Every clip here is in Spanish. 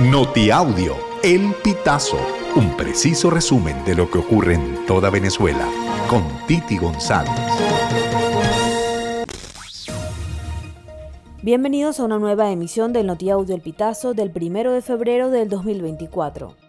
Notiaudio, El Pitazo, un preciso resumen de lo que ocurre en toda Venezuela, con Titi González. Bienvenidos a una nueva emisión del Notiaudio El Pitazo del 1 de febrero del 2024.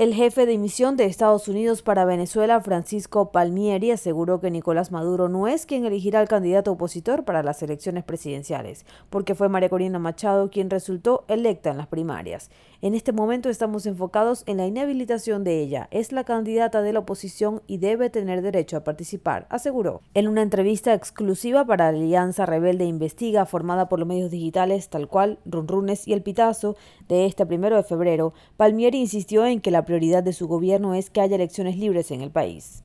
El jefe de misión de Estados Unidos para Venezuela, Francisco Palmieri, aseguró que Nicolás Maduro no es quien elegirá al candidato opositor para las elecciones presidenciales, porque fue María Corina Machado quien resultó electa en las primarias. En este momento estamos enfocados en la inhabilitación de ella. Es la candidata de la oposición y debe tener derecho a participar, aseguró. En una entrevista exclusiva para la Alianza Rebelde Investiga, formada por los medios digitales tal cual Runrunes y El Pitazo, de este primero de febrero, Palmieri insistió en que la prioridad de su gobierno es que haya elecciones libres en el país.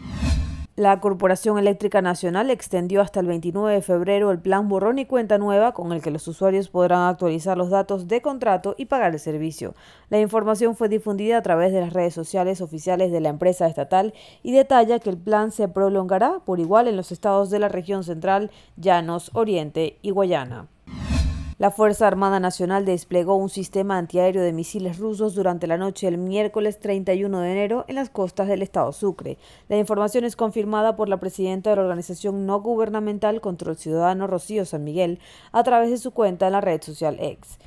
La Corporación Eléctrica Nacional extendió hasta el 29 de febrero el plan borrón y cuenta nueva con el que los usuarios podrán actualizar los datos de contrato y pagar el servicio. La información fue difundida a través de las redes sociales oficiales de la empresa estatal y detalla que el plan se prolongará por igual en los estados de la región central, Llanos, Oriente y Guayana. La Fuerza Armada Nacional desplegó un sistema antiaéreo de misiles rusos durante la noche del miércoles 31 de enero en las costas del estado Sucre. La información es confirmada por la presidenta de la organización no gubernamental Control Ciudadano Rocío San Miguel a través de su cuenta en la red social X.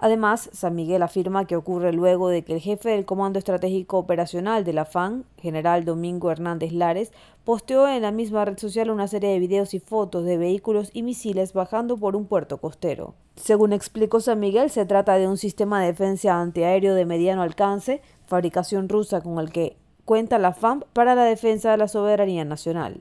Además, San Miguel afirma que ocurre luego de que el jefe del Comando Estratégico Operacional de la FAN, general Domingo Hernández Lares, posteó en la misma red social una serie de videos y fotos de vehículos y misiles bajando por un puerto costero. Según explicó San Miguel, se trata de un sistema de defensa antiaéreo de mediano alcance, fabricación rusa con el que cuenta la FAM para la defensa de la soberanía nacional.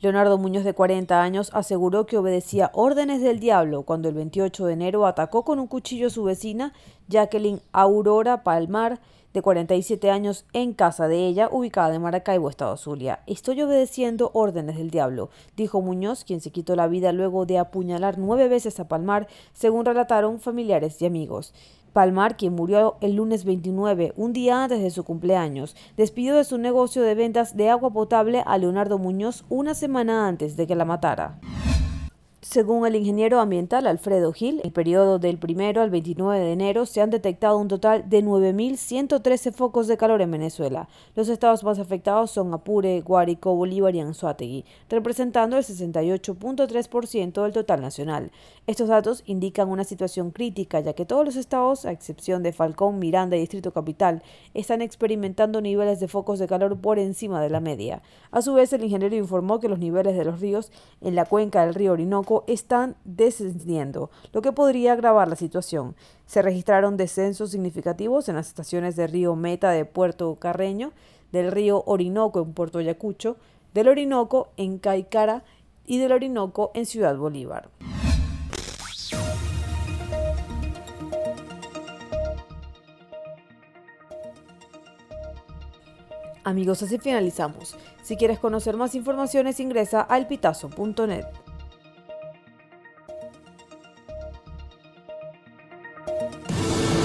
Leonardo Muñoz, de 40 años, aseguró que obedecía órdenes del diablo cuando el 28 de enero atacó con un cuchillo a su vecina, Jacqueline Aurora Palmar, de 47 años, en casa de ella, ubicada en Maracaibo, Estado Zulia. Estoy obedeciendo órdenes del diablo, dijo Muñoz, quien se quitó la vida luego de apuñalar nueve veces a Palmar, según relataron familiares y amigos. Palmar, quien murió el lunes 29, un día antes de su cumpleaños, despidió de su negocio de ventas de agua potable a Leonardo Muñoz una semana antes de que la matara. Según el ingeniero ambiental Alfredo Gil, el periodo del 1 al 29 de enero se han detectado un total de 9.113 focos de calor en Venezuela. Los estados más afectados son Apure, Guárico, Bolívar y Anzuategui, representando el 68.3% del total nacional. Estos datos indican una situación crítica, ya que todos los estados, a excepción de Falcón, Miranda y Distrito Capital, están experimentando niveles de focos de calor por encima de la media. A su vez, el ingeniero informó que los niveles de los ríos en la cuenca del río Orinoco están descendiendo, lo que podría agravar la situación. Se registraron descensos significativos en las estaciones de río Meta de Puerto Carreño, del río Orinoco en Puerto Ayacucho, del Orinoco en Caicara y del Orinoco en Ciudad Bolívar. Amigos, así finalizamos. Si quieres conocer más informaciones, ingresa a elpitazo.net.